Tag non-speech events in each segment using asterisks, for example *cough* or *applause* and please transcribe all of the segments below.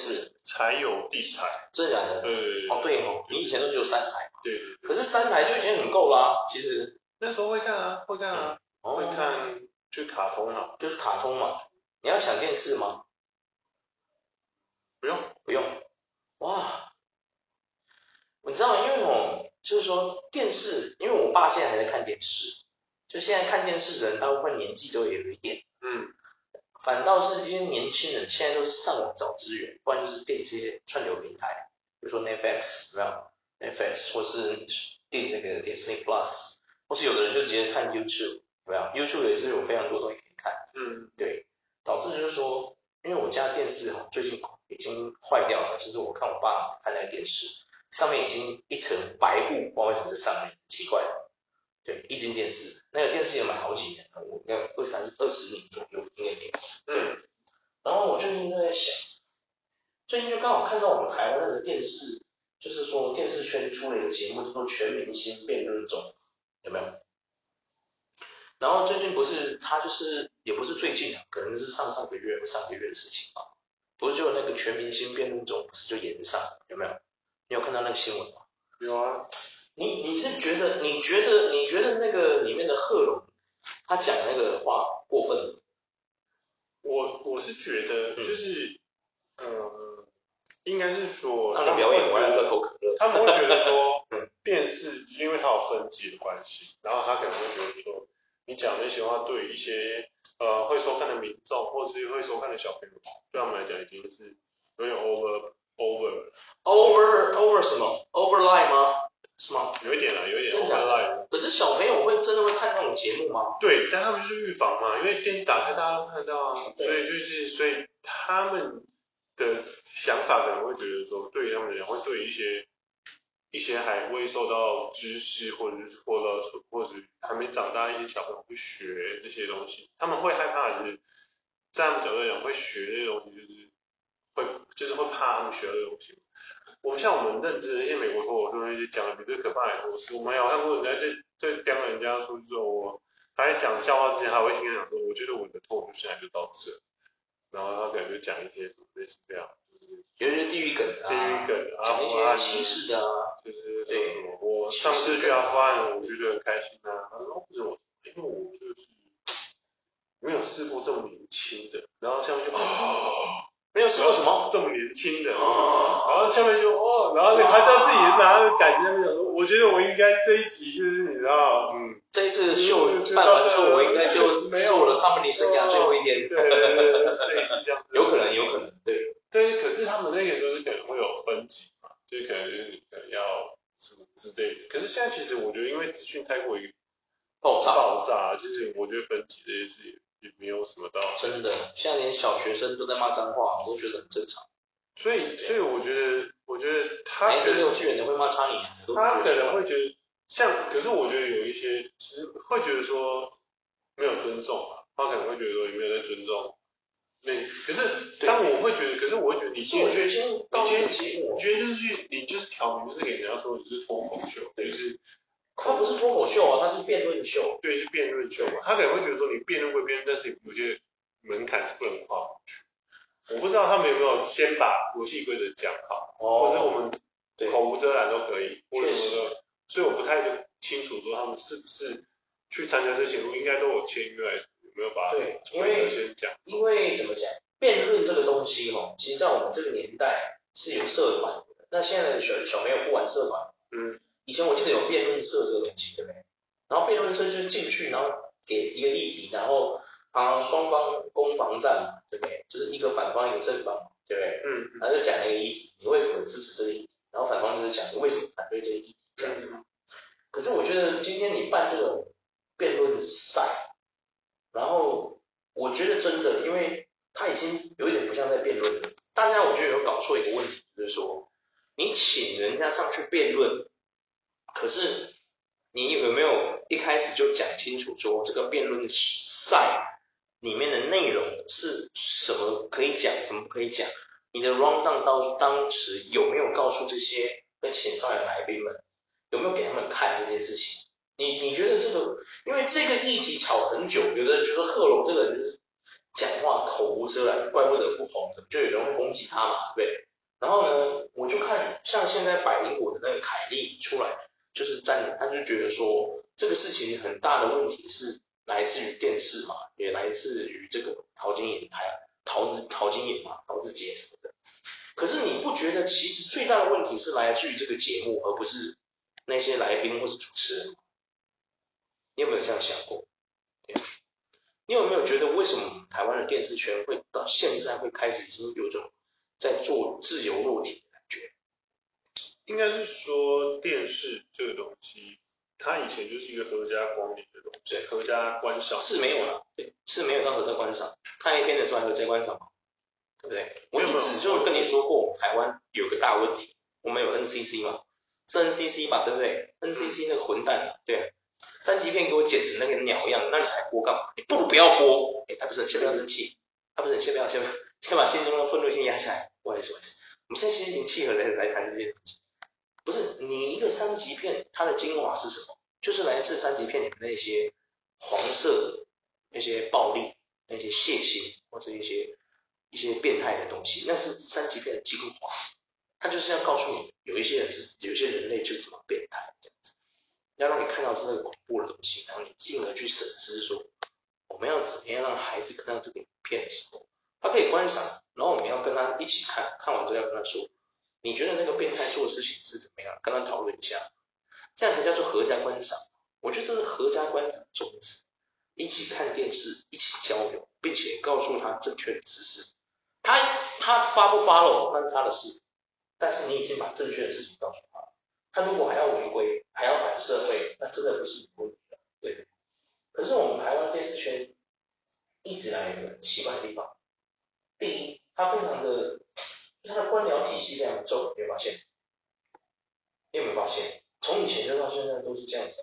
才看电视，才有第四台。真的假的？对。哦对哦，你以前都只有三台。对。可是三台就已经很够啦，其实。那时候会看啊，会看啊，嗯、会看就卡通啊，就是卡通嘛。你要抢电视吗？不用，不用。哇。你知道吗？因为我，就是说电视，因为我爸现在还在看电视，就现在看电视的人大部分年纪都有一点，嗯，反倒是一些年轻人现在都是上网找资源，不然就是订这些串流平台，比如说 Netflix 有没有？Netflix 或是订这个 Disney Plus，或是有的人就直接看 YouTube 有没有？YouTube 也是有非常多东西可以看，嗯，对，导致就是说，因为我家电视哈最近已经坏掉了，就是我看我爸看那个电视。上面已经一层白雾，不知道为什么在上面，奇怪了。对，液晶电视，那个电视也买好几年了，我应该二三二十年左右应该没有。嗯。然后我最近在想，最近就刚好看到我们台湾那个电视，就是说电视圈出了一个节目，叫做《全明星辩论中》，有没有？然后最近不是他就是也不是最近啊，可能是上上个月或上个月的事情吧，不是就那个《全明星辩论中》不是就演上，有没有？你有看到那个新闻吗？有啊，你你是觉得你觉得你觉得那个里面的贺龙他讲那个话过分吗？我我是觉得就是，嗯，呃、应该是说让你表演完了口可乐，他们会觉得说，*laughs* 电视因为它有分级的关系，然后他可能会觉得说，你讲那些话对一些呃会收看的民众或者是会收看的小朋友，对他们来讲已经是有点 over。over over over 什么？overline 吗？是吗？有一点啦，有一点。真的假的？可是小朋友会真的会看那种节目吗？对，但他们就是预防嘛，因为电视打开大家都看得到啊，所以就是所以他们的想法可能会觉得说，对于他们来讲，会对一些一些还未受到知识或者是或者或者还没长大一些小朋友会学这些东西，他们会害怕就是，在他们角度来讲，会学这些东西就是。会就是会怕他们学的东西。我们像我们认知的一些美国脱口秀那些讲的比这可怕的多事。我们有看过人家在在讲人家说，说我他在讲笑话之前，还会听人讲说，我觉得我的脱口秀现在就到这。然后他可能就讲一些什么类似这样，就是有一些地狱梗啊，地狱梗啊，讲一些歧视的啊，就是对。我上次去阿富汗，我觉得很开心啊。他说不是我，因为我就是没有试过这么年轻的。然后下面就啊。没有试过什么？这么年轻的，然后下面就哦，然后你还在自己拿着感觉，那边讲说，我觉得我应该这一集就是你知道，嗯，这一次秀办完之后，我应该就做了他们你生涯最后一天，对对对对，类似这样，有可能有可能，对，对，可是他们那个都是可能会有分级嘛，就可能就是可能要什么之类的，可是现在其实我觉得因为资讯太过于爆炸爆炸，就是我觉得分级这些事。也没有什么道理，真的，现在连小学生都在骂脏话，我都觉得很正常。所以，所以我觉得，我觉得他可能幼稚园的会骂差你，他可能会觉得像，可是我觉得有一些其实会觉得说没有尊重啊，他可能会觉得说有没有在尊重。那，可是但我会觉得，可是我会觉得你今天，我觉得今天，你今天节目，我觉得就是去，你就是挑明，就是给人家说你是脱口秀，就是。他不是脱口秀啊，他是辩论秀。对，是辩论秀嘛。他可能会觉得说，你辩论归辩论，但是有些门槛是不能跨过去。我不知道他们有没有先把游戏规则讲好，哦、或者我们口无遮拦都可以，或者什么的。所以我不太清楚说他们是不是去参加这些节目，应该都有签约，有没有把规则先讲？因为怎么讲，辩论这个东西哈，其实在我们这个年代是有社团的。那现在的小小朋友不玩社团，嗯。以前我记得有辩论社这个东西，对不对？然后辩论社就是进去，然后给一个议题，然后啊双方攻防战嘛，对不对？就是一个反方一个正方，对不对？嗯。然后就讲那个议题，你为什么支持这个议题？然后反方就是讲你为什么反对这个议题，这样子嘛。可是我觉得今天你说一个问题，就是说，你请人家上去辩论，可是你有没有一开始就讲清楚说这个辩论赛里面的内容是什么可以讲，什么不可以讲？你的 rundown 到当时有没有告诉这些被请上来的来宾们，有没有给他们看这件事情？你你觉得这个，因为这个议题吵很久，有的人觉得贺龙这个人就是讲话口无遮拦，怪不得不红，就有人会攻击他嘛，对不对？然后呢，我就看像现在百灵果的那个凯莉出来，就是站，他就觉得说这个事情很大的问题是来自于电视嘛，也来自于这个陶晶莹台，陶子陶晶莹嘛，陶子姐什么的。可是你不觉得其实最大的问题是来自于这个节目，而不是那些来宾或是主持人？你有没有这样想过？你有没有觉得为什么台湾的电视圈会到现在会开始已经有种在做自由落体的感觉？应该是说电视这个东西，它以前就是一个合家观礼的东西，对，合家观赏是没有了，对，是没有到合家观赏。看一篇的时候还合家观赏吗？对不对？我一直就跟你说过，台湾有个大问题，我们有 NCC 吗？是 NCC 吧，对不对？NCC 那个混蛋，对。三级片给我剪成那个鸟样，那你还播干嘛？你不如不要播。哎，他不是，先不要生气，他不是，先不要，先不要，先把心中的愤怒先压下来。不好意思，不好意思，我们现在心平气和的来谈这件事情。不是你一个三级片，它的精华是什么？就是来自三级片里面那些黄色、那些暴力、那些血腥或者一些一些变态的东西，那是三级片的精华。它就是要告诉你，有一些人是，有一些人类就是这么变态这样子。要让你看到是那个恐怖的东西，然后你进而去审视说，我们要怎么样让孩子看到这个影片的时候，他可以观赏，然后我们要跟他一起看，看完之后要跟他说，你觉得那个变态做的事情是怎么样，跟他讨论一下，这样才叫做合家观赏。我觉得这是合家观赏的宗旨，一起看电视，一起交流，并且告诉他正确的知识。他他发不发了，那是他的事，但是你已经把正确的事情告诉他。他如果还要违规，还要反社会，那真的不是你问题了，对。可是我们台湾电视圈一直来有个很奇怪的地方，第一，他非常的，它的官僚体系非常重，你有没有发现？你有没有发现？从以前就到现在都是这样子。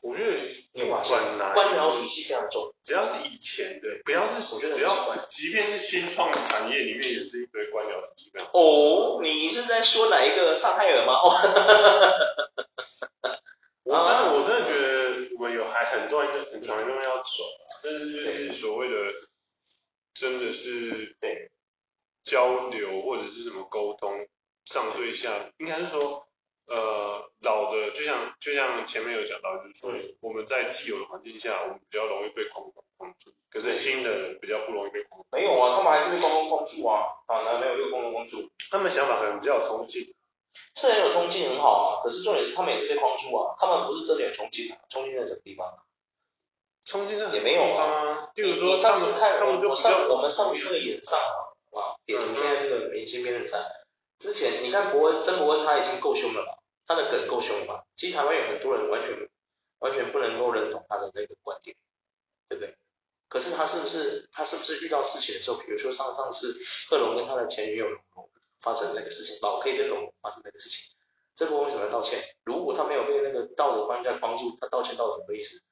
我觉得你有发现？官僚体系非常重，只要是以前的，不要是我觉得只要，即便是新创产业里面也是一堆官僚体系。哦，你是在说哪一个上海人吗？*laughs* 哦，我真的我真的觉得我们有还很多人很长一路要走，但是就是所谓的真的是对交流或者是什么沟通上对下，应该是说。呃，老的就像就像前面有讲到，就是说我们在既有的环境下，我们比较容易被框框框住，可是新的人比较不容易被框住。没有啊，他们还是被框框框住啊，啊，没有被框框框住。他们想法可能比较有冲劲，是很有冲劲，很好啊。可是重点是他们也是被框住啊，他们不是真的有冲劲啊，冲劲在什么地方？冲劲在也没有啊。比如说上次看他们就上我们上次的演上啊，哇典型现在这个明星辩论赛，之前你看伯恩曾伯恩他已经够凶了吧？他的梗够凶了吧？其实台湾有很多人完全完全不能够认同他的那个观点，对不对？可是他是不是他是不是遇到事情的时候，比如说上上次贺龙跟他的前女友龙龙发生那个事情，老 K 跟龙龙发生那个事情，这波为什么要道歉？如果他没有被那个道德框架框住，他道歉道什么意思？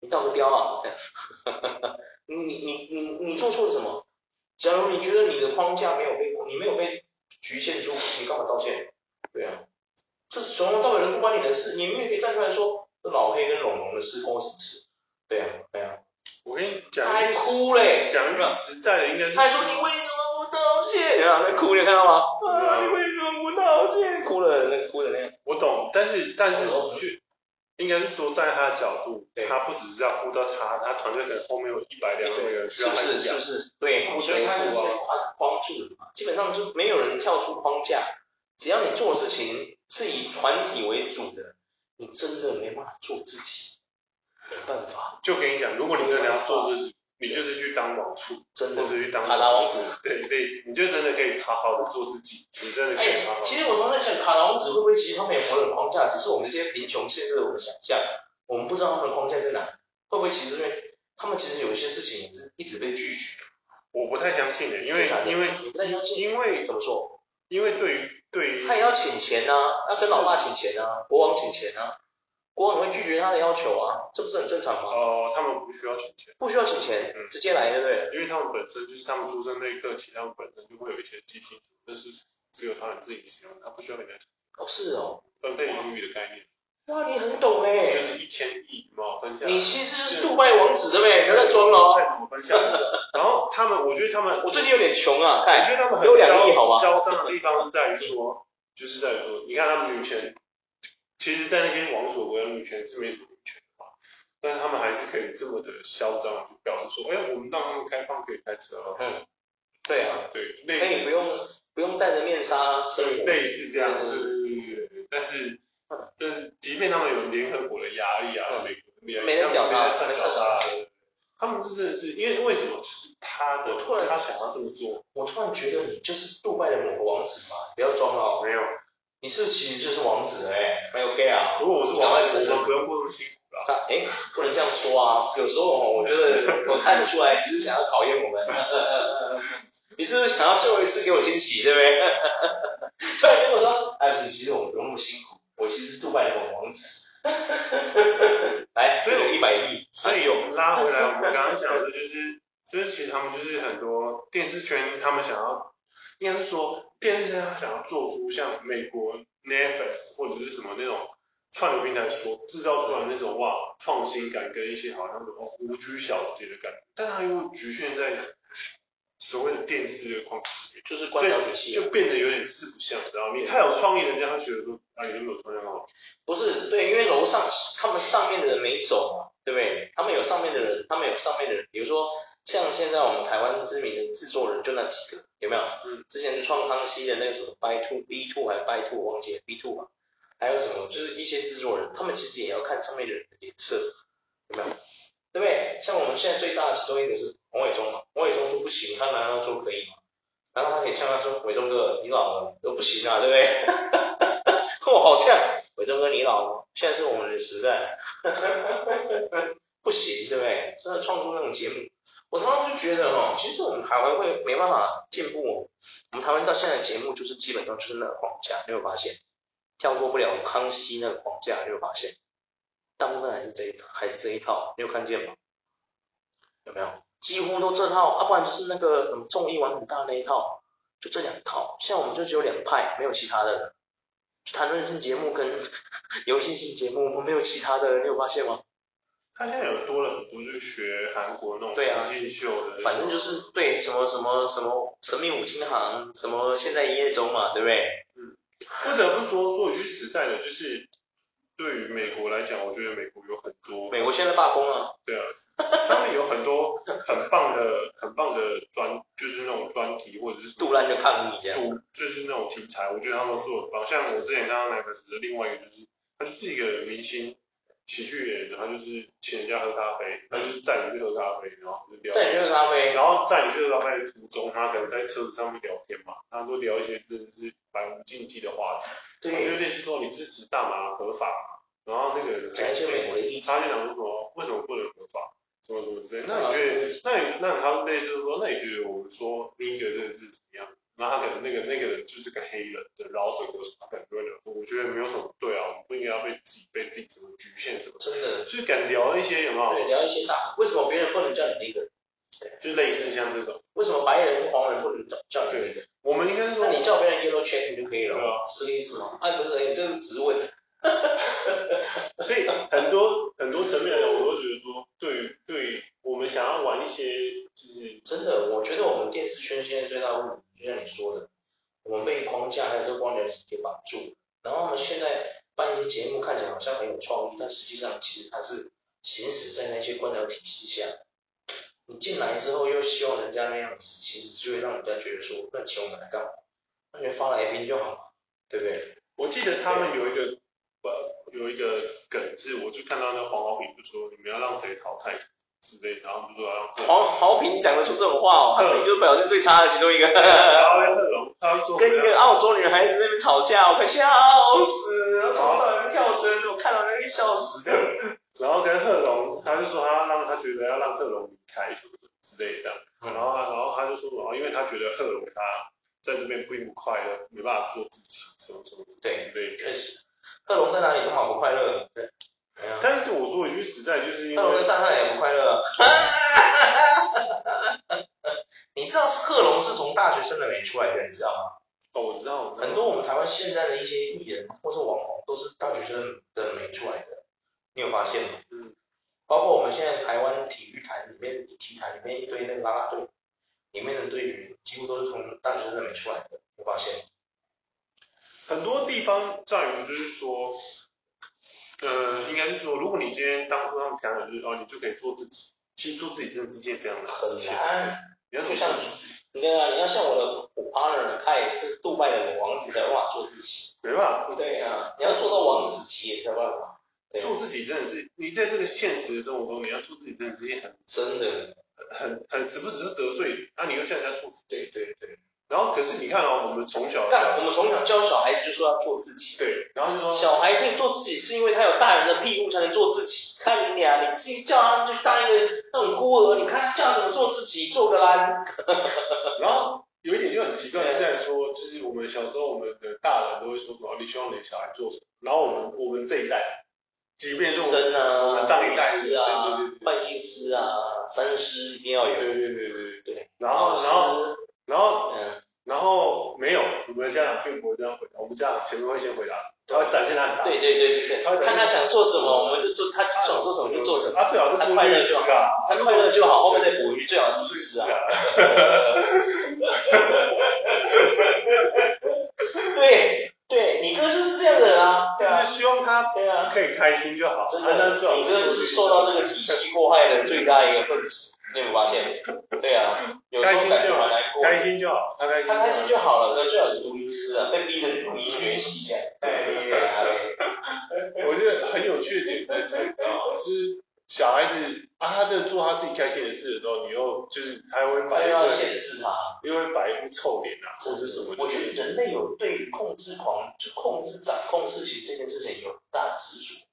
你道个雕啊！*laughs* 你你你你做错了什么？假如你觉得你的框架没有被你没有被局限住，你干嘛道歉？对啊。这是从头到尾都不关你的事，你们也可以站出来说，这老黑跟龙龙的事关我什么事？对啊，对啊。我跟你讲，他还哭嘞，讲一个实在的，应该是。他还说你为什么不道歉啊？在哭，你看到吗？啊，你为什么不道歉？哭了，那哭的那样。我懂，但是但是去，应该是说在他的角度，他不只是要顾到他，他团队可能后面有一百两百个人需要他不。是是是，对，我觉得他是他框住了嘛，基本上就没有人跳出框架，只要你做的事情。是以团体为主的，你真的没办法做自己，没办法。就跟你讲，如果你真的要做自己，你就是去当王储，真的或者去当卡达王子，对，类似，你就真的可以好好的做自己，你真的可以好好。其实我常在想，卡达王子会不会其实他们有活了框架，只是我们这些贫穷限制了我们想象，我们不知道他们的框架在哪，会不会其实因为他们其实有一些事情是一直被拒绝？我不太相信的，因为因为你不太相信，因为怎么说？因为对于对于他也要请钱呐、啊，要跟老爸请钱啊，国王请钱啊，国王会拒绝他的要求啊，这不是很正常吗？哦，他们不需要请钱，不需要请钱，嗯、直接来对不对？因为他们本身就是他们出生那一刻起，他们本身就会有一些基金，但是只有他们自己使用，他不需要给人家钱。哦，是哦，分配盈余的概念。哇，你很懂哎，就是一千亿嘛，分享。你其实就是杜拜王子对不对？不要再装了哦。怎么分享？*laughs* 然后他们，我觉得他们，我最近有点穷啊，看，我觉得他们很嚣嚣张的地方在于说，就是在于说，你看他们女权，其实，在那些王所国的女权是没什么女权的嘛，但是他们还是可以这么的嚣张，表示说，哎，我们让他们开放可以开车了。嗯，对啊，对，可以不用不用戴着面纱，对，类似这样，对对对对，但是。但是，即便他们有联合国的压力啊，美国的压力，没人屌他，没人屌他。他们就真的是因为为什么？就是他的，突然他想要这么做。我突然觉得你就是杜拜的某个王子嘛，不要装了。没有，你是其实就是王子哎，没有 gay 啊。如果我是王子，我不用过那么辛苦了。哎，不能这样说啊，有时候我觉得我看得出来你是想要考验我们。*laughs* 你是不是想要最后一次给我惊喜，对不对？*laughs* 突然跟我说，哎，其实我们不用那么辛苦。我其实是杜拜的王子，来，所以有一百亿，所以有拉回来，我们刚刚讲的就是，就是其实他们就是很多电视圈，他们想要，应该是说电视他想要做出像美国 Netflix 或者是什么那种串流平台所制造出来那种哇创新感跟一些好像什么无拘小节的感觉，但它又局限在。所谓的电视的框架，就是官僚体系，就变得有点四不像，知道吗？你太有创意，人家他觉得说啊，你有没有创意哦？不是，对，因为楼上他们上面的人没走嘛，对不对？他们有上面的人，他们有上面的人，比如说像现在我们台湾知名的制作人就那几个，有没有？嗯。之前创康熙的那个什么 by two B two 还是 by two 忘记了 B two 吧？还有什么？就是一些制作人，他们其实也要看上面的人的脸色，有没有？对不对？像我们现在最大的其中一个是王伟忠嘛，王伟忠说不行，他难道说可以吗？然后他可以呛他说，伟忠哥你老了都不行啊，对不对？*laughs* 哦好呛，伟忠哥你老了，现在是我们的时代，*laughs* 不行，对不对？真的创作那种节目，我常常就觉得哈，其实我们台湾会没办法进步，我们台湾到现在的节目就是基本上就是那个框架，你有发现？跳过不了康熙那个框架，你有发现？大部分还是这一套，还是这一套，你有看见吗？有没有？几乎都这套，啊，不然就是那个什么综艺玩很大那一套，就这两套。像我们就只有两派，没有其他的了。谈论性节目跟 *laughs* 游戏性节目，我们没有其他的，你有发现吗？他现在有多了很多，就是学韩国那种实境秀的，反正就是对什么什么什么神秘五金行，什么现在一夜中嘛，对不对？嗯。不得不说，说句实在的，就是。对于美国来讲，我觉得美国有很多。美国现在罢工啊。对啊，他们有很多很棒的、很棒的专，就是那种专题或者是。杜兰就抗议这样。就是那种题材，我觉得他们做的很棒。像我之前看到那个是另外一个，就是他就是一个明星喜剧演员，他就是请人家喝咖啡，他就是载你去喝咖啡，然后就聊。载你去喝咖啡，然后在你去喝咖啡的途中，他可能在车子上面聊天嘛，他会聊一些真的是百无禁忌的话题。对，就类似说你支持大麻合法，然后那个讲一些美国的议题，他就讲说为什么不能合法，什么什么之类。那你觉得，那你那他类似说，那你觉得我们说你觉得这个是怎么样？然后他可能那个那个人就是个黑人的饶舌歌手，他可能就会说，我觉得没有什么对啊，我们不应该要被自己被自己什么局限什么。真的，就是敢聊一些有没有？对，聊一些大，为什么别人不能叫你黑人？对，就类似像这种，为什么白人黄人不能叫叫你那个？我们应该说，你叫别人 yellow check 就可以了，对啊，是这个意思吗？啊，不是，你这个直问。*laughs* 所以很多很多层面来讲，我都觉得说，对于对于我们想要玩一些，就是真的，我觉得我们电视圈现在最大的问题，就像你说的，我们被框架还有这个光源给绑住，然后我们现在办一些节目看起来好像很有创意，但实际上其实它是行驶在那些官僚体系下。你进来之后又希望人家那样子，其实就会让人家觉得说，那请我们来干嘛？那你发来宾就好了，对不对？我记得他们有一个，呃，有一个梗是，我就看到那个黄豪平就说，你们要让谁淘汰之类，然后就说要让黄豪平讲得出这种话哦，他自己就是表现最差的其中一个。然后贺龙，他说跟一个澳洲女孩子在那边吵架，我快笑死了，从头到尾跳针，我看到那个笑死的。*laughs* 然后跟贺龙，他就说他让他觉得要让贺龙离开什么之类的，然后然后他就说，然后因为他觉得贺龙他在这边并不快乐，没办法做自己，什么什么。对对，确实，贺龙在哪里都好不快乐。对。但是我说一句实在，就是因为贺龙在上海也不快乐。你知道贺龙是从大学生的美出来的，你知道吗？哦，我知道。很多我们台湾现在的一些艺人或是网红都是的没出来的，你有发现吗？嗯。包括我们现在台湾体育台里面，体育台里面一堆那个啦啦队，里面的队员几乎都是从大学生的美出来的，有发现吗？很多地方在于就是说，呃，应该是说，如果你今天当初他们讲的就是哦，你就可以做自己，其实做自己真的是件非常难的事。很难。你要就像你看啊，你要像我的我 partner，他也是杜拜的王子，才有办法做自己。没办法。对啊，你要做到王子级也才有办法。做自己真的是，你在这个现实的生活中，你要做自己真的是件很真的，很很时不时就得罪，那、啊、你又叫人家做自己。对对对。然后可是你看啊、哦，我们从小，但我们从小教小孩子就说要做自己。对。然后就说，小孩可以做自己，是因为他有大人的庇护才能做自己。看你俩，你自己叫他们去当一个那种孤儿，你看他叫他怎么做自己，做个烂。*laughs* 然后有一点就很奇怪，是在说，就是我们小时候，我们的大人都会说什么，你希望你的小孩做什么？然后我们我们这一代。即便是我们，啊、我们上一代啊，会计师啊，三师一定要有。对对对对对。然后然后然后嗯，然后没有，我们的家长并不会这样回答。我们家长前面会先回答，他会展现他很大。对对对对对。他看他想做什么，我们就做；他想做什么就做什么。他最好是他快乐就好，他快乐就好，后面再捕鱼，最好是医师啊。*laughs* 对。对你哥就是这样的人啊，对啊，就是希望他对啊可以开心就好。真的，你哥就是受到这个体系祸害的最大一个分子，你有发现？对啊，*laughs* 有时候感觉蛮难过。开心就好，他开心，他开心就好了。那最好是读医师啊，被逼着去读医学系这样。对对对。我觉得很有趣的点在这里啊，就是。小孩子啊，他在做他自己开心的事的时候，你又就是他会摆，要限制他，因为摆一副臭脸啊，或者什么。我觉得人类有对控制狂，就控制掌控事情这件事情有很大的执着。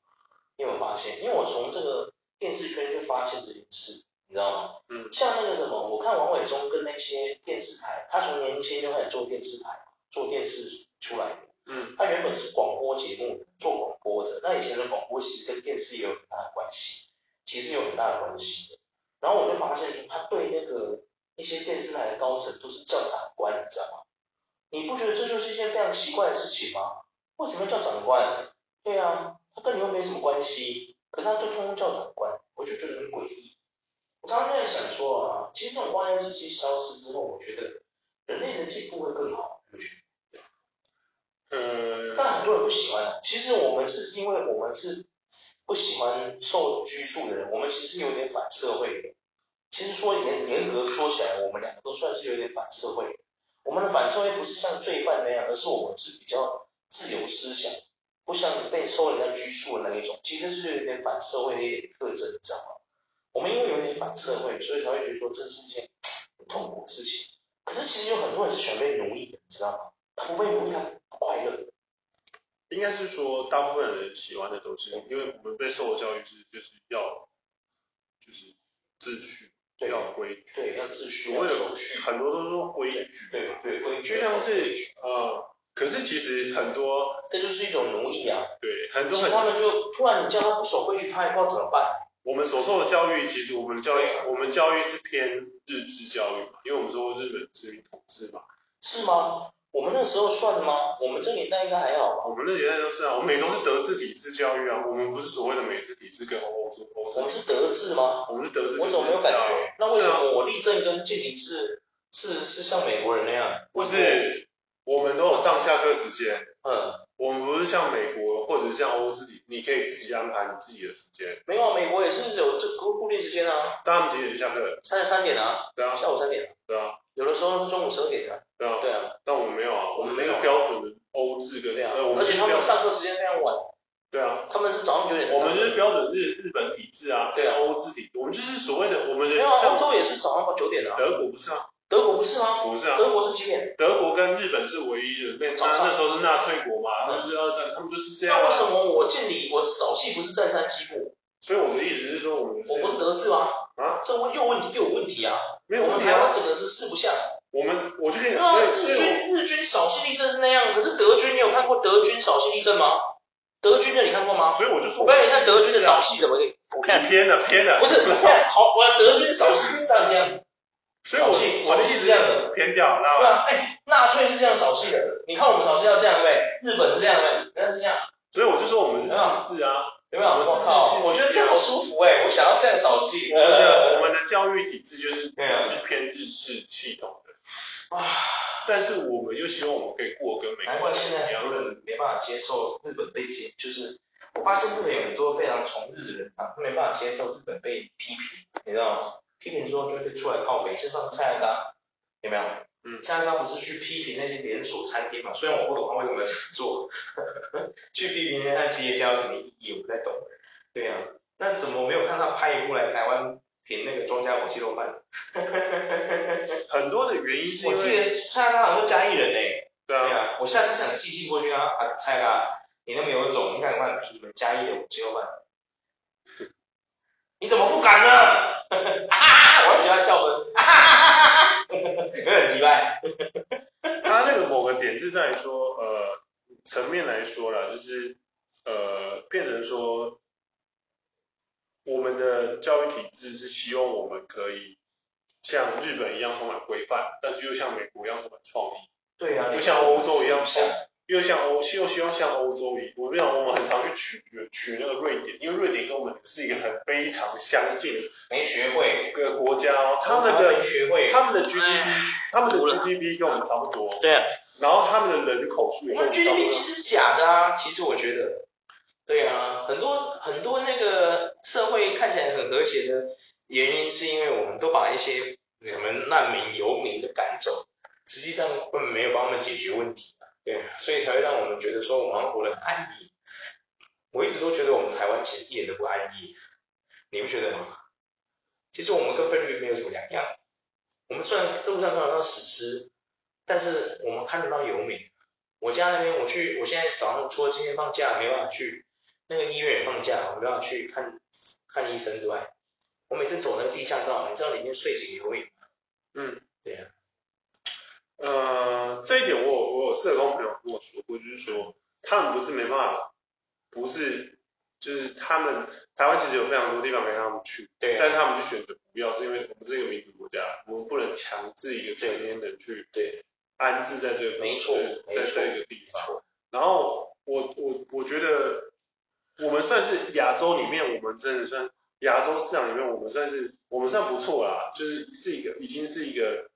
你有没有发现？因为我从这个电视圈就发现这件事，你知道吗？嗯。像那个什么，我看王伟忠跟那些电视台，他从年轻就开始做电视台，做电视出来的。嗯。他原本是广播节目做广播的，那以前的广播其实跟电视也有很大的关系。其实有很大的关系的，然后我就发现说，他对那个一些电视台的高层都是叫长官，你知道吗？你不觉得这就是一件非常奇怪的事情吗？为什么要叫长官？对啊，他跟你又没什么关系，可是他就通通叫长官，我就觉得很诡异。我常常在想说啊，其实这种关系机消失之后，我觉得人类的进步会更好，对不对？嗯。但很多人不喜欢，其实我们是因为我们是。不喜欢受拘束的人，我们其实有点反社会的。其实说严严格说起来，我们两个都算是有点反社会。我们的反社会不是像罪犯那样，而是我们是比较自由思想，不像被受人家拘束的那一种。其实是有点反社会的一点特征，你知道吗？我们因为有点反社会，所以才会觉得说这是一件很痛苦的事情。可是其实有很多人是喜欢被奴役的，你知道吗？他不被奴役，他不快乐。应该是说，大部分人喜欢的都是，因为我们被受的教育是，就是要，就是秩序，对要规矩，对，要秩序，所有很多都是说规矩，对对规矩，就像是呃，可是其实很多，这就是一种奴役啊，对，很多很他们就突然你叫他不守规矩，他也不知道怎么办。我们所受的教育，其实我们的教育，我们教育是偏日治教育嘛，因为我们说日本殖民统治嘛，是吗？我们那时候算吗？我们这年代应该还好吧？我们那年代都是啊，我们也都是德智体制教育啊，我们不是所谓的美智体制跟欧洲欧洲。我们是德智吗？我们是德智。我怎么没有感觉？那为什么我立正跟敬礼是是是像美国人那样？不是，上下课时间。嗯。我们不是像美国或者像欧式，你可以自己安排你自己的时间。没有，美国也是有这固固定时间啊。他们几点下课？三十三点啊。对啊。下午三点。对啊。有的时候是中午十二点的。对啊。对啊。但我们没有啊，我们没有标准的欧制跟，对啊，而且他们上课时间非常晚。对啊。他们是早上九点。我们就是标准日日本体制啊。对啊。欧制体，我们就是所谓的我们的。没有，欧洲也是早上九点的。德国不是啊。德国不是吗？不是啊。德国是几点？德国跟日本是唯一的，那那时候是纳粹国嘛，就是二战，他们就是这样。那为什么我敬礼，我扫兴不是战三七步？所以我的意思是说，我们我不是德式吗？啊，这问又问题又有问题啊！没有，我们台湾整个是四不像。我们我就跟你讲，啊，日军日军扫兴地震是那样，可是德军你有看过德军扫兴地震吗？德军的你看过吗？所以我就说，我跟你看德军的扫兴怎么的，我看偏了偏了，不是，好，我要德军扫兴是这样，所以我我的意思是这样的，偏掉，知道对啊，哎，纳粹是这样扫兴的，你看我们扫兴要这样对，日本是这样对，那是这样，所以我就说我们是日治啊。有没有？我靠！我觉得这样好舒服哎，我想要这样扫兴。我们的教育体制就是偏日式系统的。啊！但是我们又希望我们可以过跟美国。难怪现在很多人没办法接受日本被接，就是我发现日本有很多非常崇日的人啊，他没办法接受日本被批评，你知道吗？批评之后就会出来靠北，就像蔡阿嘎，有没有？嗯，蔡阿嘎不是去批评那些连锁餐厅嘛？虽然我不懂他为什么要这样做，*laughs* 去批评那些企业家有什么意义，我不太懂。对呀、啊，那怎么没有看他拍一部来台湾评那个庄家火鸡肉饭？*laughs* 很多的原因是因为，我记得蔡阿嘎好像是嘉义人哎。对啊。对啊，我下次想寄信过去啊，啊蔡阿嘎，你那么有种，你敢不敢评你们嘉义的火鸡肉饭？你怎么不敢呢？哈哈，我喜欢笑的。哈哈哈哈哈，有点奇怪。*laughs* 他那个某个点是在说，呃，层面来说啦，就是呃，变成说，我们的教育体制是希望我们可以像日本一样充满规范，但是又像美国一样充满创意。对啊，又像欧洲一样像。又像欧，又希望像欧洲一，我跟你讲，我们很常去取取那个瑞典，因为瑞典跟我们是一个很非常相近的没学会个国家哦，他们的学会，他们的 GDP，他们的 GDP 跟我们差不多，对啊，然后他们的人口数也不多。GDP 其实假的啊，其实我觉得，对啊，很多很多那个社会看起来很和谐的原因，是因为我们都把一些我们难民游民的赶走，实际上根本没有帮他们解决问题。对，所以才会让我们觉得说我们好像活得很安逸。我一直都觉得我们台湾其实一点都不安逸，你不觉得吗？其实我们跟菲律宾没有什么两样。我们虽然路上看到死尸，但是我们看得到游民。我家那边我去，我现在早上除了今天放假没办法去，那个医院也放假，我没办法去看看医生之外，我每次走那个地下道，你知道里面睡几个游民吗？嗯，对呀、啊。呃，这一点我有我有社工朋友跟我说过，就是说他们不是没办法，不是就是他们台湾其实有非常多地方可以让他们去，对、啊，但是他们就选择不要，是因为我们是一个民主国家，我们不能强制一个成年人去对安置在这个没错，在这个地方。然后我我我觉得我们算是亚洲里面，我们真的算亚洲市场里面，我们算是我们算不错啦，就是是一个已经是一个。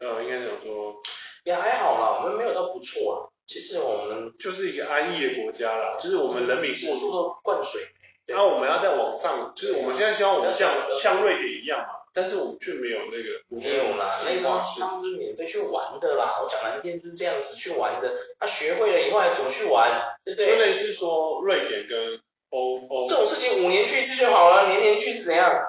呃，应该讲说也还好啦，我们没有到不错啊。其实我们就是一个安逸的国家啦，就是我们人民过处都灌水。然后我们要再往上，就是我们现在希望我们像像瑞典一样嘛，但是我们却没有那个没有啦，那个他们是免费去玩的啦。我讲蓝天就是这样子去玩的，他学会了以后还怎么去玩，对不对？就类似说瑞典跟。欧欧这种事情五年去一次就好了，年年去是怎样？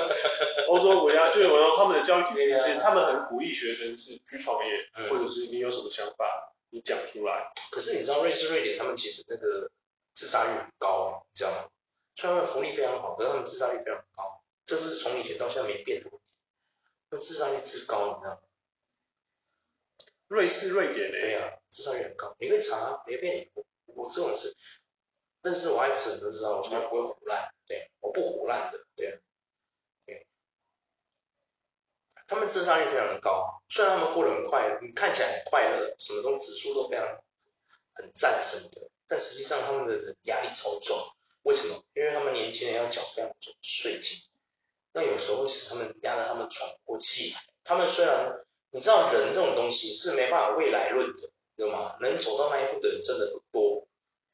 *laughs* 欧洲国家就是我说他们的教育体系是，他们很鼓励学生是去创业，嗯、或者是你有什么想法，你讲出来。可是你知道瑞士、瑞典他们其实那个自杀率很高，你知道吗？虽然他们福利非常好，可是他们自杀率非常高，这是从以前到现在没变的问题。那自杀率之高，你知道吗？瑞士、瑞典的。对呀、啊，自杀率很高，你可以查，没骗你，我我这种事。但是我 X 人都知道，我从来不会唬烂，对，我不唬烂的，对，对。他们智商率非常的高，虽然他们过得很快乐，你看起来很快乐，什么东西指数都非常很赞什么的，但实际上他们的压力超重，为什么？因为他们年轻人要缴非常重的税金，那有时候会使他们压得他们喘不过气。他们虽然你知道人这种东西是没办法未来论的，对吗？能走到那一步的人真的不多。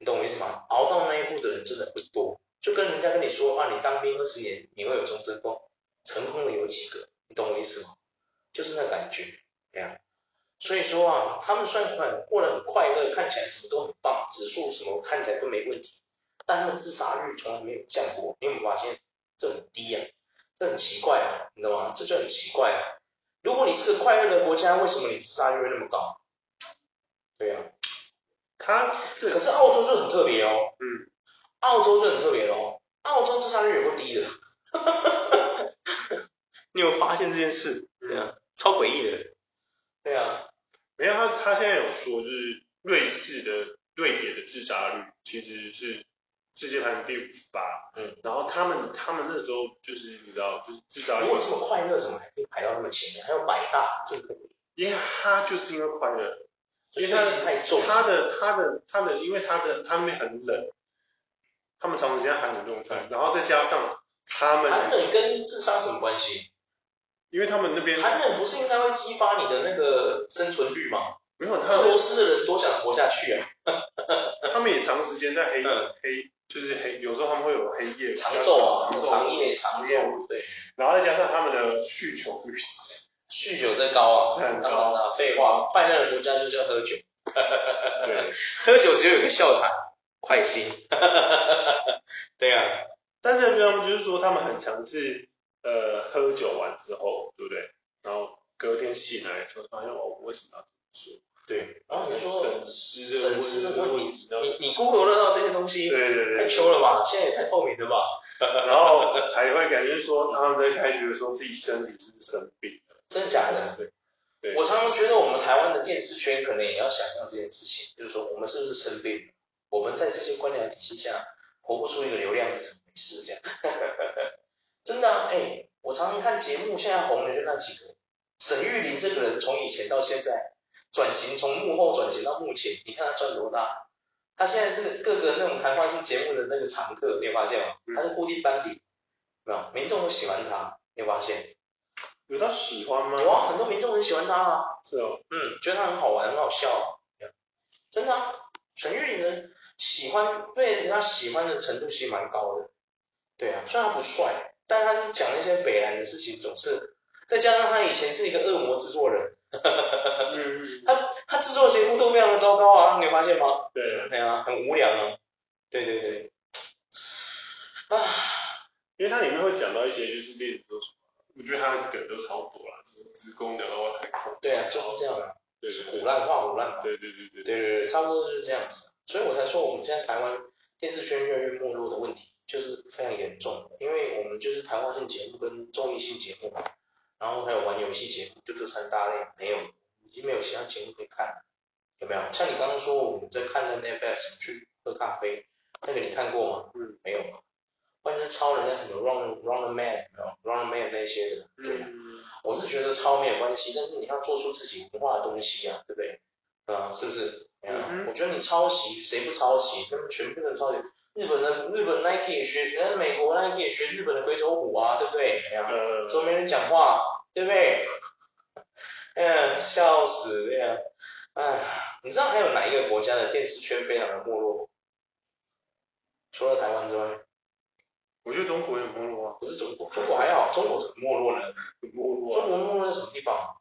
你懂我意思吗？熬到那一步的人真的不多，就跟人家跟你说啊，你当兵二十年你会有终身功，成功的有几个？你懂我意思吗？就是那感觉，这样。所以说啊，他们算快过得很快乐，看起来什么都很棒，指数什么看起来都没问题，但他们自杀率从来没有降过，你有没有发现？这很低啊，这很奇怪啊，你知道吗？这就很奇怪啊。如果你是个快乐的国家，为什么你自杀率会那么高？对啊。他可是澳洲就很特别哦，嗯，澳洲就很特别哦，澳洲自杀率有够低的，*laughs* 你有发现这件事？对啊，超诡异的，对啊，没有他他现在有说，就是瑞士的瑞典的自杀率其实是世界排名第五十八，嗯，然后他们他们那时候就是你知道，就是自杀率如果这么快乐，怎么还可以排到那么前面？还有百大，这个因为他就是因为快乐，因为他太重，他的他的他的，因为他的他们很冷，他们长时间寒冷状态，然后再加上他们寒冷跟自杀什么关系？因为他们那边寒冷不是应该会激发你的那个生存率吗？没有，俄罗斯的人多想活下去啊！他们也长时间在黑黑，就是黑，有时候他们会有黑夜长昼啊，长夜长夜对，然后再加上他们的酗酒率，*laughs* 酗酒最高啊，当然了，废话，快乐的国家就是要喝酒，对，*laughs* 喝酒只有一个笑场，快心，*laughs* 对啊，但是他们就是说他们很强势，呃，喝酒完之后，对不对？然后隔天醒来之后发现哦，我为什么要这么说？对，然后你说省思的省思的问题，你你 Google 得到这些东西，对对对，太秋了吧？现在也太透明了吧？然后还会感觉说 *laughs* 他们在开觉说自己身体是不是生病了？真的假的？对，对，我常常觉得我们台湾的电视圈可能也要想象这件事情，就是说我们是不是生病了？我们在这些官僚体系下活不出一个流量是怎么回事？这样，*laughs* 真的啊，哎，我常常看节目，现在红的就那几个，沈玉琳这个人从以前到现在。转型从幕后转型到幕前，你看他赚多大？他现在是各个那种谈话性节目的那个常客，你有发现吗？他是固定班底，没有？民众都喜欢他，你有发现？有他喜欢吗？有啊，很多民众很喜欢他啊。是哦。嗯，觉得他很好玩，很好笑。真的啊，沈玉琳的喜欢被人家喜欢的程度其实蛮高的。对啊，虽然他不帅，但他讲一些北烂的事情总是，再加上他以前是一个恶魔制作人。*laughs* 嗯，他他制作的节目都非常的糟糕啊，你有发现吗？对，对啊，很无聊啊。对对对。啊，因为它里面会讲到一些就是例如说他的梗都超多了，职工聊到外太空。对啊，就是这样啊。对，是唬烂化，腐烂。对对对对。对对对，差不多就是这样子。所以我才说我们现在台湾电视圈越来越没落的问题，就是非常严重，因为我们就是谈话性节目跟综艺性节目嘛。然后还有玩游戏节目，就这三大类没有，已经没有其他节目可以看了，有没有？像你刚刚说我们在看的 Netflix 去喝咖啡，那个你看过吗？嗯，没有。关键是抄人家什么 Run Run Man，没有 Run Man 那些的，对啊。嗯、我是觉得抄没有关系，但是你要做出自己文化的东西啊，对不对？啊，是不是？嗯。嗯我觉得你抄袭，谁不抄袭？他们全部都抄袭。日本的日本 Nike 也学，人家美国 Nike 也学日本的贵州虎啊，对不对？哎呀，说没人讲话，对不对？嗯，笑死这样。哎，你知道还有哪一个国家的电视圈非常的没落？除了台湾之外，我觉得中国也没落啊。不是中国，中国还好，中国怎么没落呢？没落。中国没落在什么地方？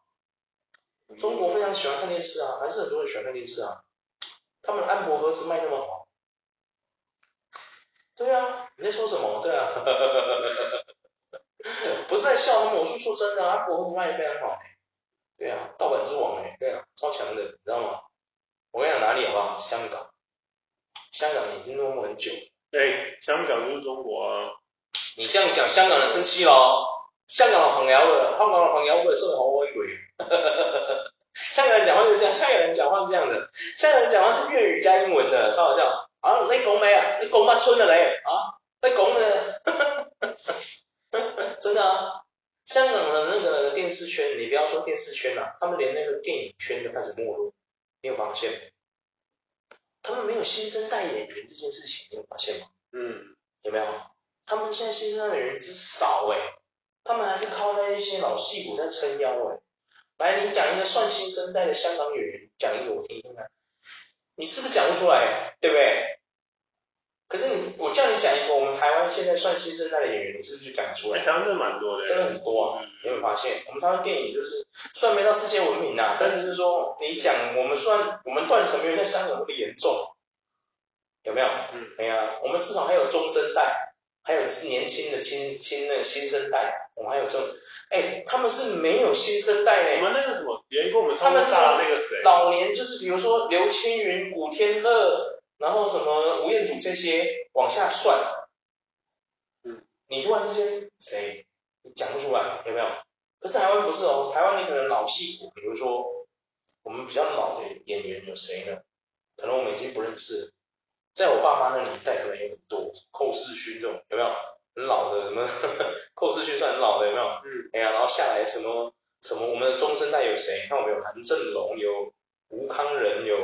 中国非常喜欢看电视啊，还是很多人喜欢看电视啊。他们安博盒子卖那么好。对啊，你在说什么？对啊，*laughs* 不是在笑他们，我是说真的啊，博子卖的非常好。对啊，盗版之王哎，对啊，超强的，你知道吗？我跟你讲哪里好不好？香港，香港已经落寞很久。哎，香港就是中国啊。你这样讲，香港人生气咯。香港的朋友的，香港的朋友会说好威鬼。*laughs* 香港人讲话就是这样，香港人讲话是这样的，香港人讲话是粤语加英文的，超好笑。啊，你讲咩啊？你讲乜春啊你？啊，你讲嘅，*laughs* 真的啊！香港的那个电视圈，你不要说电视圈啦，他们连那个电影圈都开始没落，你有发现？他们没有新生代演员这件事情，你有发现吗？嗯，有没有？他们现在新生代演员之少诶，他们还是靠那一些老戏骨在撑腰诶。来，你讲一个算新生代的香港演员，讲一个我听听看。你是不是讲不出来，对不对？可是你，我叫你讲一个我们台湾现在算新生代的演员，你是不是就讲得出来？台湾真的蛮多的，真的很多啊！你有没有发现，我们台湾电影就是算没到世界闻名呐，但是就是说你讲我们算我们断层没有像香港那么严重，有没有？嗯，对啊，我们至少还有中生代，还有年轻的新新的新生代，我们还有这种，哎，他们是没有新生代呢。我们那个什么，连过我们他们是那个谁？老年就是比如说刘青云、古天乐。然后什么吴彦祖这些往下算，嗯，你就问这些谁，你讲不出来，有没有？可是台湾不是哦，台湾你可能老戏骨，比如说我们比较老的演员有谁呢？可能我们已经不认识了。在我爸妈那年代，可能有很多寇世勋这种，有没有？很老的什么？*laughs* 寇世勋算很老的，有没有？嗯。哎呀，然后下来什么什么？我们的中生代有谁？看我们有韩正龙，有吴康仁，有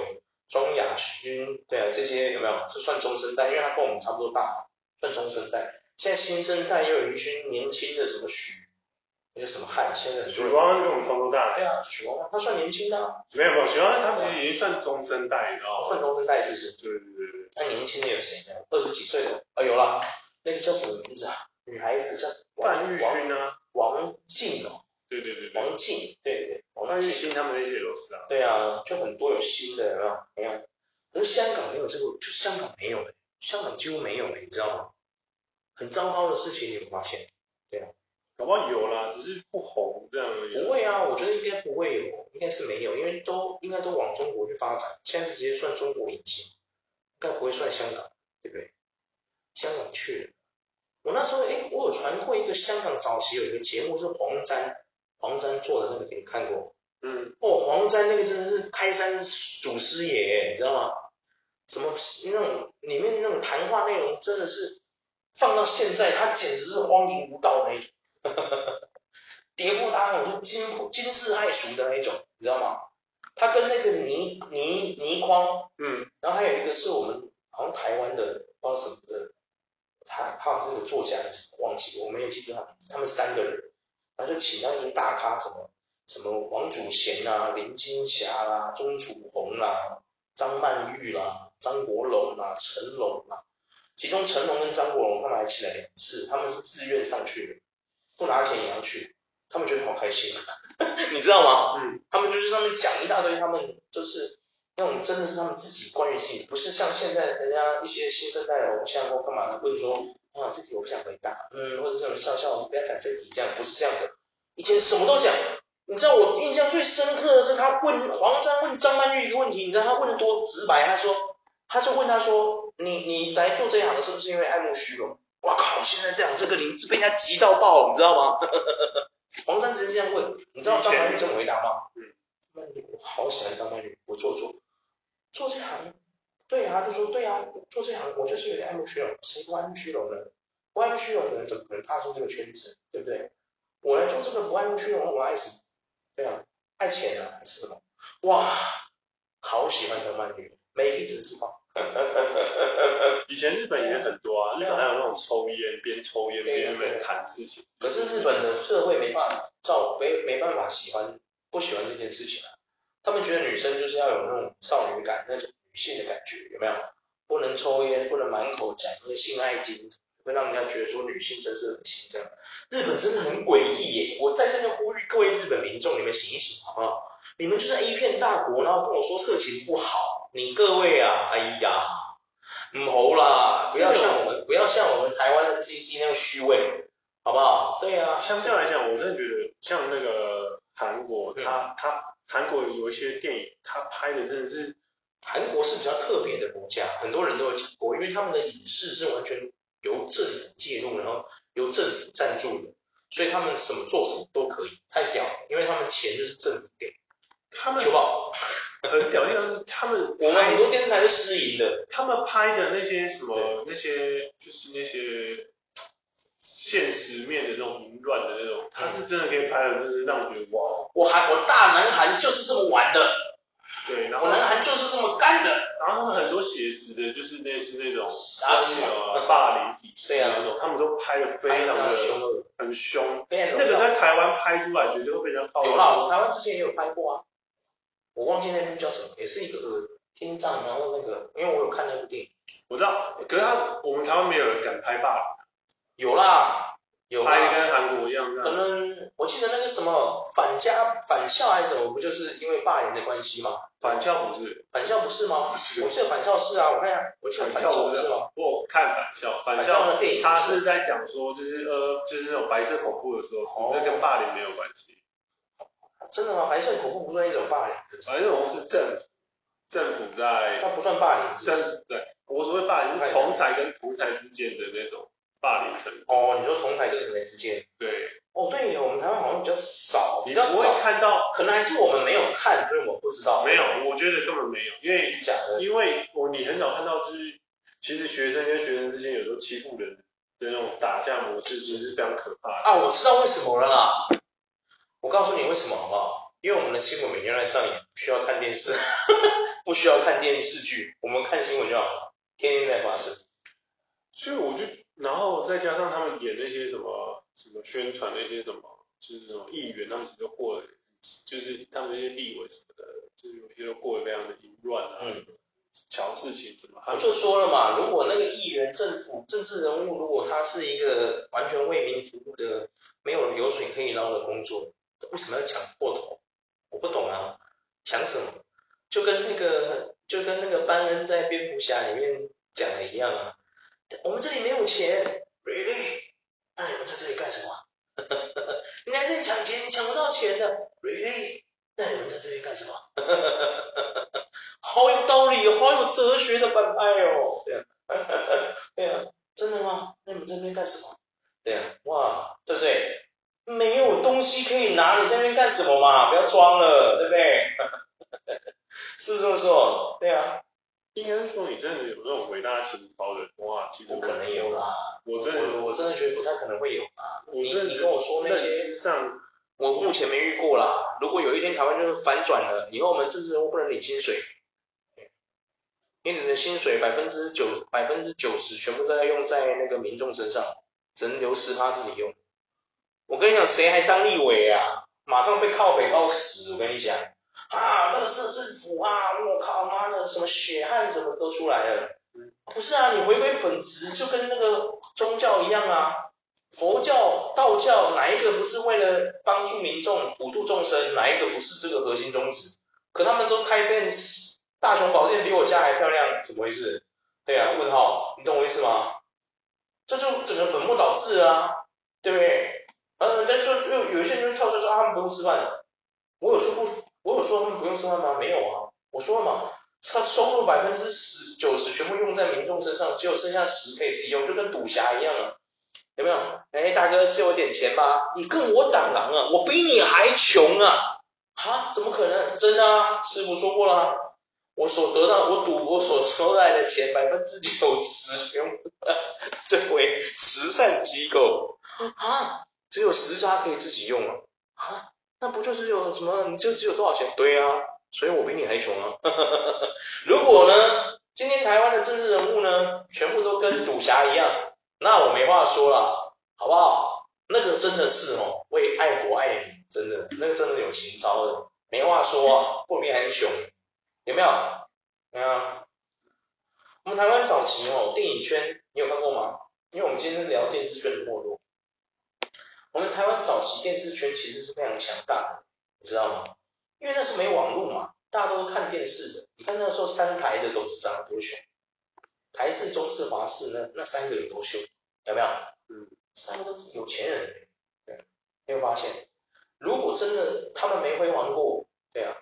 庄亚勋，对啊，这些有没有？是算中生代，因为他跟我们差不多大，算中生代。现在新生代又有一群年轻的什么许。那个什么汉，现在许光汉跟我们差不多大。对啊，许光汉他算年轻的、啊。没有没有，许光汉他其实已经算中生代，你知道吗？算中生代是不是？对对对对。那年轻的有谁呢？二十几岁的啊，有了，那个叫什么名字啊？女孩子叫范玉勋啊，王静哦。对对对王静，对对对。范玉勋他们那些都是啊。对啊，就很多有新的，有没有？没有。可是香港没有这个，就香港没有哎，香港几乎没有哎，你知道吗？很糟糕的事情，你有发现？对啊。搞不好有啦，只是不红这样而已。不会啊，我觉得应该不会有，应该是没有，因为都应该都往中国去发展，现在是直接算中国影星，应该不会算香港，对不对？香港去了，我那时候哎，我有传过一个香港早期有一个节目是黄沾，黄沾做的那个，给你看过？嗯。哦，黄沾那个真的是开山祖师爷，你知道吗？什么那种里面那种谈话内容真的是放到现在，他简直是荒淫无道那一种。哈哈哈，跌破他那种惊惊世骇俗的那一种，你知道吗？他跟那个倪倪倪匡，嗯，然后还有一个是我们好像台湾的不知道什么的，他他好像是个作家还是忘记，我没有记住他。他们三个人，然后就请那些大咖，什么什么王祖贤啊、林青霞啦、钟楚红啦、张曼玉啦、张国荣啦、成龙啦，其中成龙跟张国荣他们还请了两次，他们是自愿上去的。不拿钱也要去，他们觉得好开心，*laughs* 你知道吗？嗯，他们就是上面讲一大堆，他们就是那种真的是他们自己关于自己，不是像现在人家一些新生代的偶像或干嘛的问说，啊，这题我不想回答，嗯，或者这种笑笑，我们不要讲这题，这样不是这样的，以前什么都讲，你知道我印象最深刻的是他问黄沾问张曼玉一个问题，你知道他问的多直白，他说，他就问他说，你你来做这一行是不是因为爱慕虚荣？我靠！现在这样，这个林子被人家急到爆，你知道吗？*laughs* 黄沾直接这样问，你知道张曼玉怎么回答吗？嗯，我好喜欢张曼玉，我做做做这行，对啊，就说对啊，做这行我就是有点爱慕虚荣，谁不爱慕虚荣呢？不爱慕虚荣的人怎么可能踏出这个圈子？对不对？我来做这个不爱慕虚荣，我爱什么？对啊，爱钱啊，还是什么？哇，好喜欢张曼玉，美丽真是棒。*laughs* 以前日本也很多啊，日本还有那种抽烟边抽烟边在谈事情。可是日本的社会没办法照没没办法喜欢不喜欢这件事情啊，他们觉得女生就是要有那种少女感，那种女性的感觉，有没有？不能抽烟，不能满口讲那个性爱经，会让人家觉得说女性真是恶心这样。日本真的很诡异耶，我在这边呼吁各位日本民众，你们醒一醒好不好？你们就是一片大国，然后跟我说色情不好。你各位啊，哎呀，唔好啦，不要像我们，不要像我们台湾的 CC 那样虚伪，好不好？对啊，相较来讲，我真的觉得像那个韩国，他他韩国有一些电影，他拍的真的是，韩国是比较特别的国家，很多人都有讲过，因为他们的影视是完全由政府介入，然后由政府赞助的，所以他们什么做什么都可以，太屌了，因为他们钱就是政府给，他们。很屌，就是他们，*laughs* 我们很多电视台是私营的，他们拍的那些什么那些，就是那些现实面的那种淫乱的那种，他是真的可以拍的，就是让我觉得哇，我韩我大南韩就是这么玩的，对，然后我南韩就是这么干的，然后他们很多写实的，就是类似那种啊霸凌体质那种，他们都拍的非常的。凶，很凶，那个在台湾拍出来绝对会非常靠。有啦，我台湾之前也有拍过啊。我忘记那部叫什么，也是一个呃天葬，然后那个，因为我有看那部电影，我知道，可是他我们台湾没有人敢拍霸凌，有啦，有拍跟韩国一样，可能我记得那个什么反家反校还是什么，不就是因为霸凌的关系吗？返校不是，返校不是吗？不是，我记得返校是啊，我看一下，我记得返校不是吗？我看返校，返校的电影，他是在讲说，就是呃，就是那种白色恐怖的时候，是那跟霸凌没有关系。真的吗？白色恐怖不算一种霸凌，白色恐怖是政府，政府在，它不算霸凌，政府对，我所谓霸凌是同侪跟同侪之间的那种霸凌程度。哦，你说同台跟同台之间？对，哦，对，我们台湾好像比较少，比较少不会看到，可能还是我们没有看，所以我不知道。没有，我觉得根本没有，因为假的，因为我你很少看到，就是其实学生跟学生之间有时候欺负人的那种打架模式，其实是非常可怕的。啊，我知道为什么了啦，我告诉你为什么好不好？因为我们的新闻每天在上演，不需要看电视，*laughs* 不需要看电视剧，我们看新闻就好了，天天在发生。所以我就，然后再加上他们演那些什么。什么宣传那些什么，就是那种议员，他们其实都过了，就是他们那些立委什么的，就是有些都过得非常的淫乱啊，嗯，乔事情怎么。我就说了嘛，如果那个议员、政府、政治人物，如果他是一个完全为民服务的，没有油水可以捞的工作，为什么要抢破头？我不懂啊，抢什么？就跟那个，就跟那个班恩在蝙蝠侠里面讲的一样啊，我们这里没有钱，really？那你们在这里干什么？*laughs* 你来这里抢钱，抢不到钱的，really？那你们在这里干什么？*laughs* 好有道理哦，好有哲学的反派哦。对呀，*laughs* 对呀，真的吗？那你们在这边干什么？对呀，哇，对不对？没有东西可以拿，你在那边干什么嘛？不要装了，对不对？是不是这么说？对呀。应该是说你真的有那种伟大情操的哇，其实不可能有啦，我真的我，我真的觉得不太可能会有啊。你你跟我说那些，上我目前没遇过啦。如果有一天台湾就是反转了，以后我们政治人物不能领薪水，因为你的薪水百分之九百分之九十全部都要用在那个民众身上，只能留十趴自己用。我跟你讲，谁还当立委啊？马上被靠北靠死，我跟你讲。啊，乐色政府啊！我靠妈的，什么血汗什么都出来了。不是啊，你回归本质就跟那个宗教一样啊。佛教、道教哪一个不是为了帮助民众普度众生？哪一个不是这个核心宗旨？可他们都开遍大雄宝殿比我家还漂亮，怎么回事？对啊，问号，你懂我意思吗？这就整个本末倒置啊，对不对？然后人家就又有一些人就跳出来说，他们不用吃饭。我有说不？我有说他们不用吃饭吗？没有啊，我说了嘛，他收入百分之十九十全部用在民众身上，只有剩下十可以自己用，就跟赌侠一样啊，有没有？哎，大哥借我点钱吧，你跟我挡狼啊，我比你还穷啊，哈，怎么可能？真的啊，师傅说过了，我所得到我赌博所收来的钱百分之九十全部作为慈善机构啊，只有十家可以自己用啊，啊。那不就是有什么？你就只有多少钱？对啊，所以我比你还穷啊。*laughs* 如果呢，今天台湾的政治人物呢，全部都跟赌侠一样，那我没话说了，好不好？那个真的是哦，为爱国爱民，真的，那个真的有情操的，没话说，不比还穷，有没有？没有。我们台湾早期哦，电影圈你有看过吗？因为我们今天聊电视圈的没落。我们台湾早期电视圈其实是非常强大的，你知道吗？因为那是没网络嘛，大家都是看电视的。你看那时候三台的都是这样多选，台式、中式、华式，那那三个有多凶，有没有？嗯，三个都是有钱人，对，没有发现？如果真的他们没辉煌过，对啊，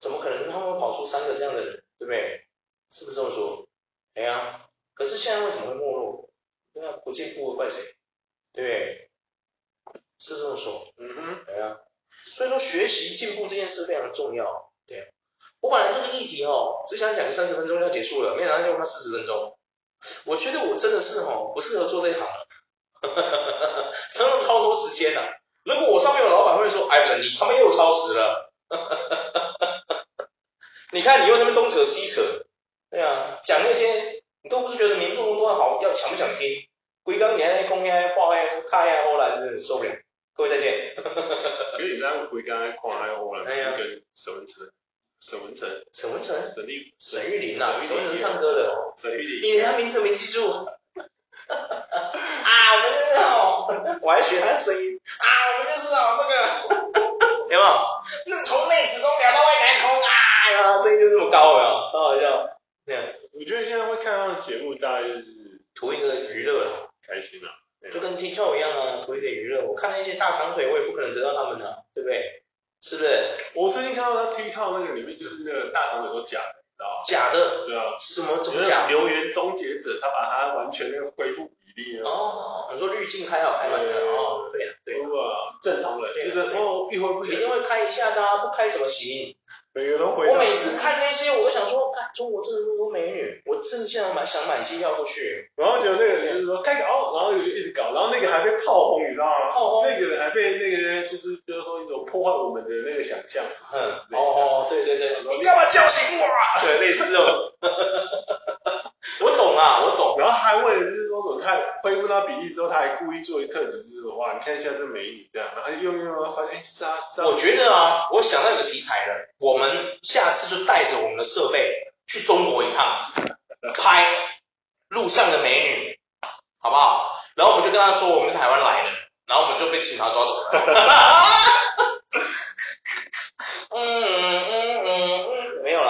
怎么可能他们会跑出三个这样的人，对不对？是不是这么说？哎呀，可是现在为什么会没落？对啊，不进步怪谁？对不对？是这么说，嗯哼，对啊，所以说学习进步这件事非常重要，对，我本来这个议题哦，只想讲个三十分钟要结束了，没想到就花四十分钟，我觉得我真的是哦，不适合做这一行了，真的超多时间了，如果我上面有老板会说，哎，你他妈又超时了，*laughs* 你看你又在那边东扯西扯，对啊，讲那些你都不是觉得民众多好，要想不想听？规工你还在讲遐话遐卡遐唬烂，真的受不了。各位再见。因为你在回刚才看那个我来跟沈文成、沈文成、沈文成、沈立、沈玉琳呐，沈文成唱歌的，沈玉琳，你连他名字没记住？*laughs* 啊，我们就是哦，我还学他的声音啊，我们就是哦，这个有没有？那从内子宫聊到外太空啊，声音就这么高，有？超好笑。对啊，我觉得现在会看到的节目，大概就是图一个娱乐啦，开心啦。就跟 TikTok 一样啊，图一点娱乐。我看那些大长腿，我也不可能得到他们的、啊，对不对？是不是？我最近看到他 TikTok 那个里面，就是那个大长腿都假的，你知道吗？假的？对啊。什么？怎么假？留言终结者，他把他完全那个恢复比例哦，你说滤镜开好开满的哦，对啊对。哇，正常人就是哦，一会不一定会开一下的，不开怎么行？每个人回。我每次看那些，我都想说，看中国这么多美女，我真的现在蛮想买机票过去。然后觉得那个人就是说开搞，然后就一直搞，然后那个还被炮轰，你知道吗？炮轰。那个人还被那个就是就是说一种破坏我们的那个想象。嗯。哦哦，对对对。你干嘛叫醒我啊？对，类似这种。*laughs* 我懂啊，我懂。然后还为了就是说，他恢复到比例之后，他还故意做一特辑，就是说哇，你看一下这美女这样，然后用用用，发现哎，杀杀。我觉得啊，我想到一个题材了，我们下次就带着我们的设备去中国一趟，拍路上的美女，好不好？然后我们就跟他说我们是台湾来的，然后我们就被警察抓走了。*laughs* 嗯嗯嗯嗯，没有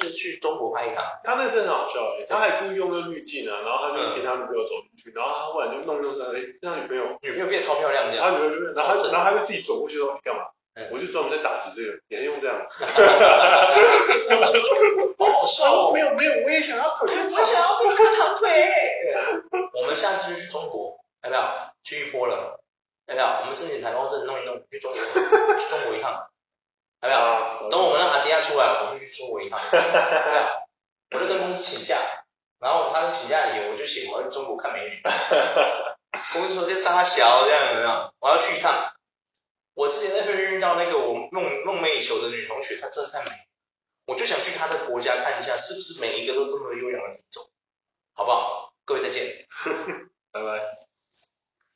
了，我们下次去去中国拍一趟。他那真的很好笑哎，他还故意用那滤镜啊，然后他就请他女朋友走进去，然后他忽然就弄弄弄，哎，他女朋友女朋友变超漂亮这样。他女朋友就变，然后他然后他就自己走过去说你干嘛？我就专门在打击这个，你还用这样？好好笑哦！没有没有，我也想要腿，我想要变个长腿。我们下次就去中国，要不要？去一波了，要不要？我们申请台胞证弄一弄，去中国，去中国一趟，要不要？等我们的阿迪亚出来，我们就去中国一趟，*laughs* 要不要？我就跟公司请假，然后他们请假理由我就写我要去中国看美女。公司说这沙小这样有没有？我要去一趟。我之前在菲律宾遇到那个我梦梦寐以求的女同学，她真的太美，我就想去她的国家看一下，是不是每一个都这么优雅的品种，好不好？各位再见，*laughs* 拜拜。